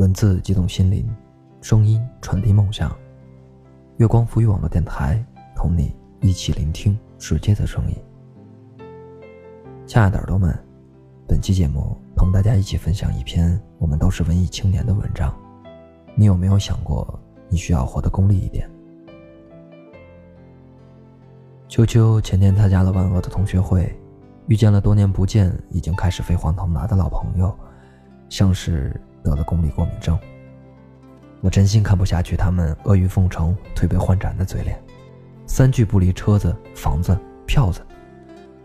文字激动心灵，声音传递梦想。月光浮语网络电台，同你一起聆听世界的声音。亲爱的耳朵们，本期节目同大家一起分享一篇我们都是文艺青年的文章。你有没有想过，你需要活得功利一点？秋秋前天参加了万恶的同学会，遇见了多年不见、已经开始飞黄腾达的老朋友，像是得了功利过敏症。我真心看不下去他们阿谀奉承、推杯换盏的嘴脸，三句不离车子、房子、票子，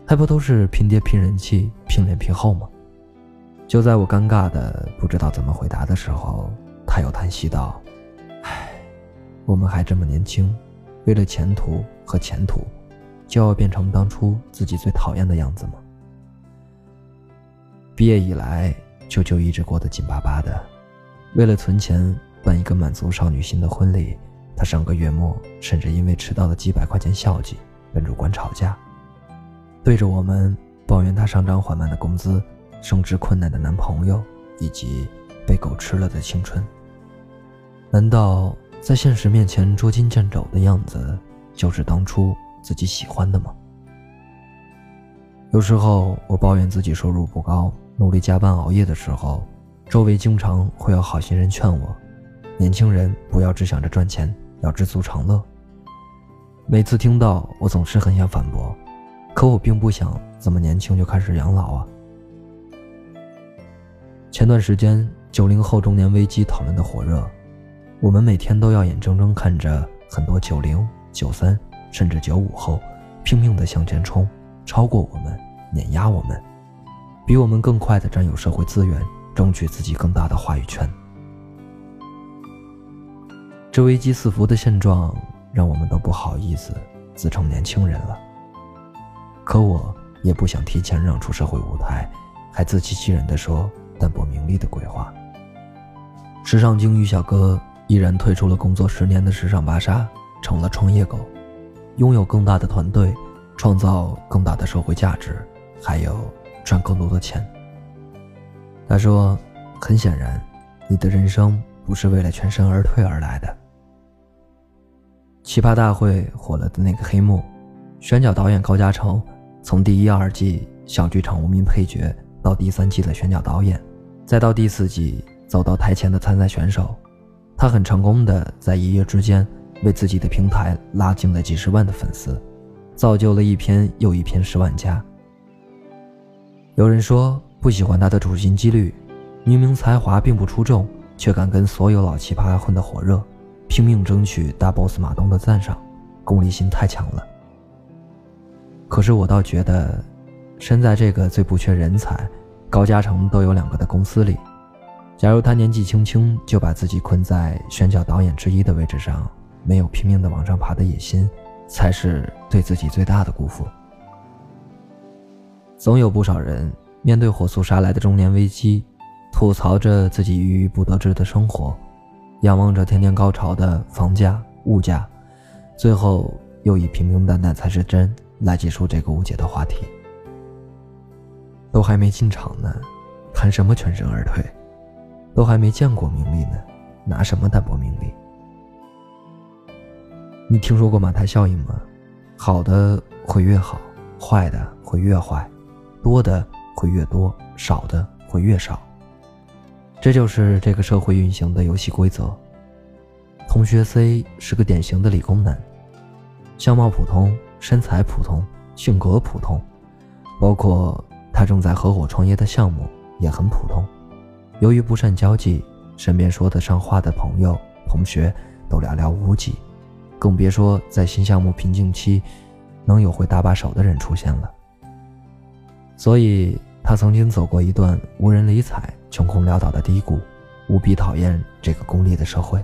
还不都是拼爹、拼人气、拼脸、拼后吗？就在我尴尬的不知道怎么回答的时候，他又叹息道：“唉，我们还这么年轻，为了前途和前途。”就要变成当初自己最讨厌的样子吗？毕业以来，舅舅一直过得紧巴巴的。为了存钱办一个满足少女心的婚礼，他上个月末甚至因为迟到了几百块钱孝敬跟主管吵架，对着我们抱怨他上涨缓慢的工资、升职困难的男朋友以及被狗吃了的青春。难道在现实面前捉襟见肘的样子，就是当初？自己喜欢的吗？有时候我抱怨自己收入不高，努力加班熬夜的时候，周围经常会有好心人劝我：年轻人不要只想着赚钱，要知足常乐。每次听到，我总是很想反驳，可我并不想这么年轻就开始养老啊。前段时间九零后中年危机讨论的火热，我们每天都要眼睁睁看着很多九零、九三。甚至九五后，拼命的向前冲，超过我们，碾压我们，比我们更快的占有社会资源，争取自己更大的话语权。这危机四伏的现状，让我们都不好意思自称年轻人了。可我也不想提前让出社会舞台，还自欺欺人的说淡泊名利的鬼话。时尚精于小哥依然退出了工作十年的时尚芭莎，成了创业狗。拥有更大的团队，创造更大的社会价值，还有赚更多的钱。他说：“很显然，你的人生不是为了全身而退而来的。”奇葩大会火了的那个黑幕，选角导演高嘉诚从第一、二季小剧场无名配角，到第三季的选角导演，再到第四季走到台前的参赛选手，他很成功的在一夜之间。为自己的平台拉近了几十万的粉丝，造就了一篇又一篇十万加。有人说不喜欢他的处心积虑，明明才华并不出众，却敢跟所有老奇葩混得火热，拼命争取大 boss 马东的赞赏，功利心太强了。可是我倒觉得，身在这个最不缺人才、高嘉诚都有两个的公司里，假如他年纪轻轻就把自己困在选角导演之一的位置上。没有拼命的往上爬的野心，才是对自己最大的辜负。总有不少人面对火速杀来的中年危机，吐槽着自己郁郁不得志的生活，仰望着天天高潮的房价、物价，最后又以平平淡淡才是真来结束这个无解的话题。都还没进场呢，谈什么全身而退？都还没见过名利呢，拿什么淡泊名利？你听说过马太效应吗？好的会越好，坏的会越坏，多的会越多，少的会越少。这就是这个社会运行的游戏规则。同学 C 是个典型的理工男，相貌普通，身材普通，性格普通，包括他正在合伙创业的项目也很普通。由于不善交际，身边说得上话的朋友、同学都寥寥无几。更别说在新项目瓶颈期，能有会搭把手的人出现了。所以他曾经走过一段无人理睬、穷困潦倒的低谷，无比讨厌这个功利的社会。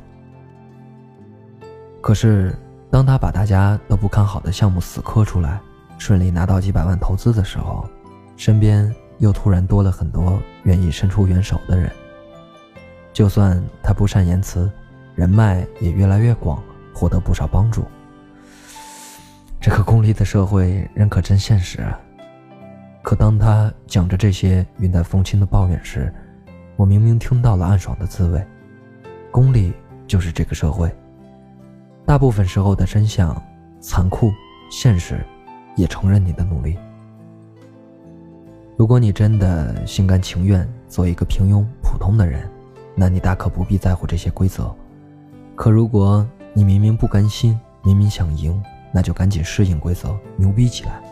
可是，当他把大家都不看好的项目死磕出来，顺利拿到几百万投资的时候，身边又突然多了很多愿意伸出援手的人。就算他不善言辞，人脉也越来越广。获得不少帮助。这个功利的社会，人可真现实啊！可当他讲着这些云淡风轻的抱怨时，我明明听到了暗爽的滋味，功利就是这个社会。大部分时候的真相，残酷、现实，也承认你的努力。如果你真的心甘情愿做一个平庸普通的人，那你大可不必在乎这些规则。可如果你明明不甘心，明明想赢，那就赶紧适应规则，牛逼起来。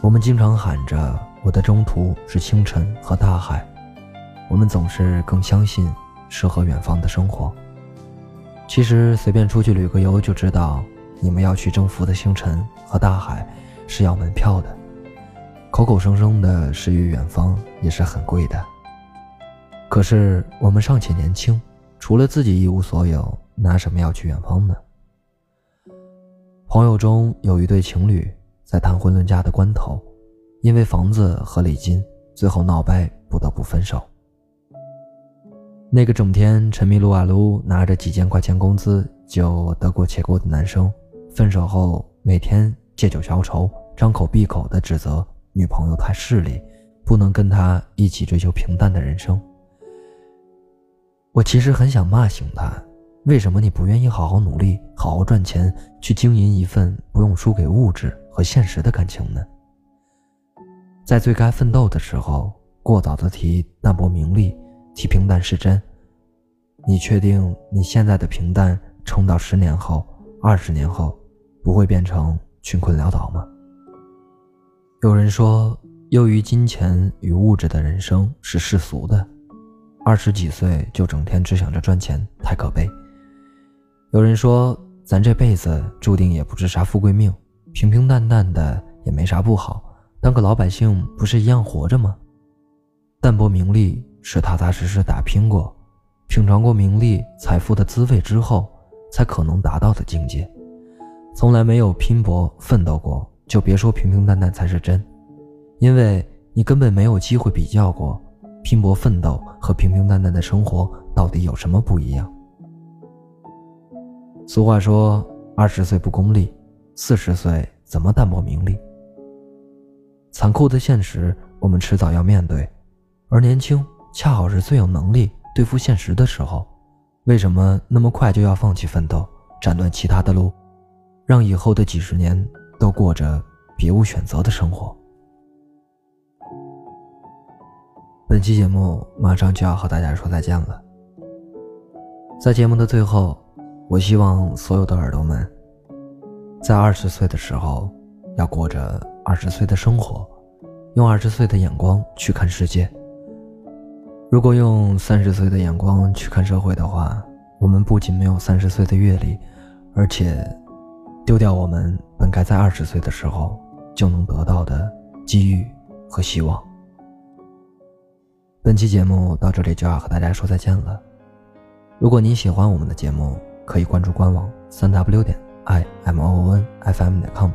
我们经常喊着我的征途是星辰和大海，我们总是更相信诗和远方的生活。其实随便出去旅个游就知道，你们要去征服的星辰和大海是要门票的。口口声声的诗与远方也是很贵的。可是我们尚且年轻，除了自己一无所有，拿什么要去远方呢？朋友中有一对情侣在谈婚论嫁的关头，因为房子和礼金，最后闹掰，不得不分手。那个整天沉迷撸啊撸，拿着几千块钱工资就得过且过的男生，分手后每天借酒消愁，张口闭口的指责女朋友太势利，不能跟他一起追求平淡的人生。我其实很想骂醒他，为什么你不愿意好好努力，好好赚钱，去经营一份不用输给物质和现实的感情呢？在最该奋斗的时候，过早的提淡泊名利。提平淡是真，你确定你现在的平淡撑到十年后、二十年后，不会变成穷困潦倒吗？有人说，由于金钱与物质的人生是世俗的，二十几岁就整天只想着赚钱，太可悲。有人说，咱这辈子注定也不是啥富贵命，平平淡淡的也没啥不好，当个老百姓不是一样活着吗？淡泊名利。是踏踏实实打拼过，品尝过名利财富的滋味之后，才可能达到的境界。从来没有拼搏奋斗过，就别说平平淡淡才是真，因为你根本没有机会比较过，拼搏奋斗和平平淡淡的生活到底有什么不一样。俗话说，二十岁不功利，四十岁怎么淡泊名利？残酷的现实，我们迟早要面对，而年轻。恰好是最有能力对付现实的时候，为什么那么快就要放弃奋斗，斩断其他的路，让以后的几十年都过着别无选择的生活？本期节目马上就要和大家说再见了，在节目的最后，我希望所有的耳朵们，在二十岁的时候要过着二十岁的生活，用二十岁的眼光去看世界。如果用三十岁的眼光去看社会的话，我们不仅没有三十岁的阅历，而且丢掉我们本该在二十岁的时候就能得到的机遇和希望。本期节目到这里就要和大家说再见了。如果您喜欢我们的节目，可以关注官网三 w 点 i m o n f m 点 com，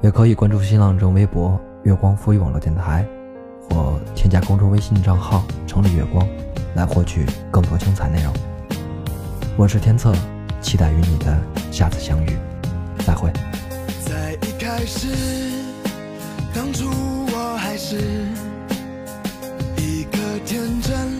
也可以关注新浪微微博月光赋予网络电台。或添加公众微信账号“城里月光”，来获取更多精彩内容。我是天策，期待与你的下次相遇，再会。在一开始，当初我还是一个天真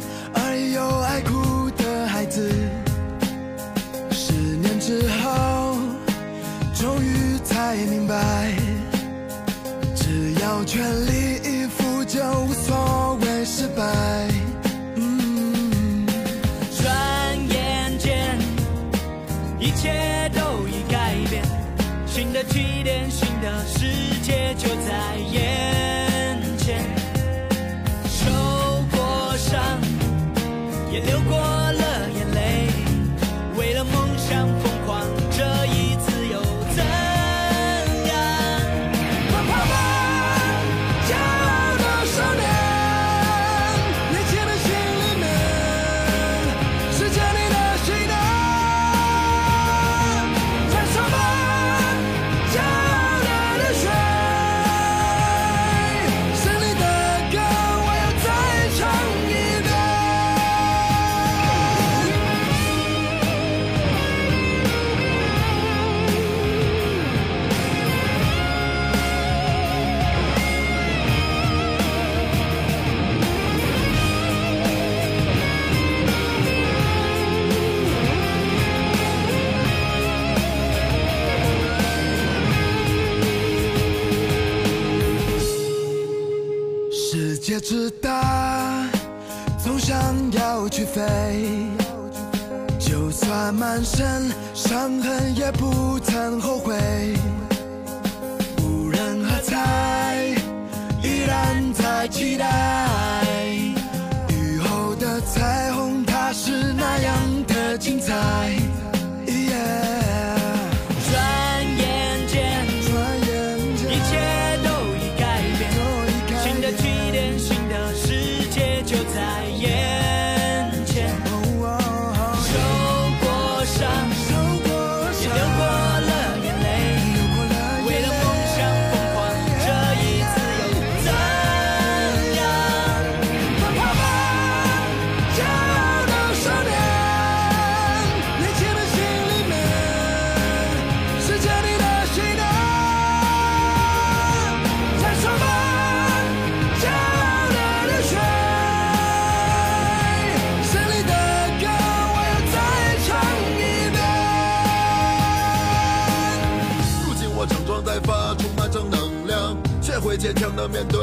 想要去飞，就算满身伤痕也不曾后悔。无人喝彩，依然在期待。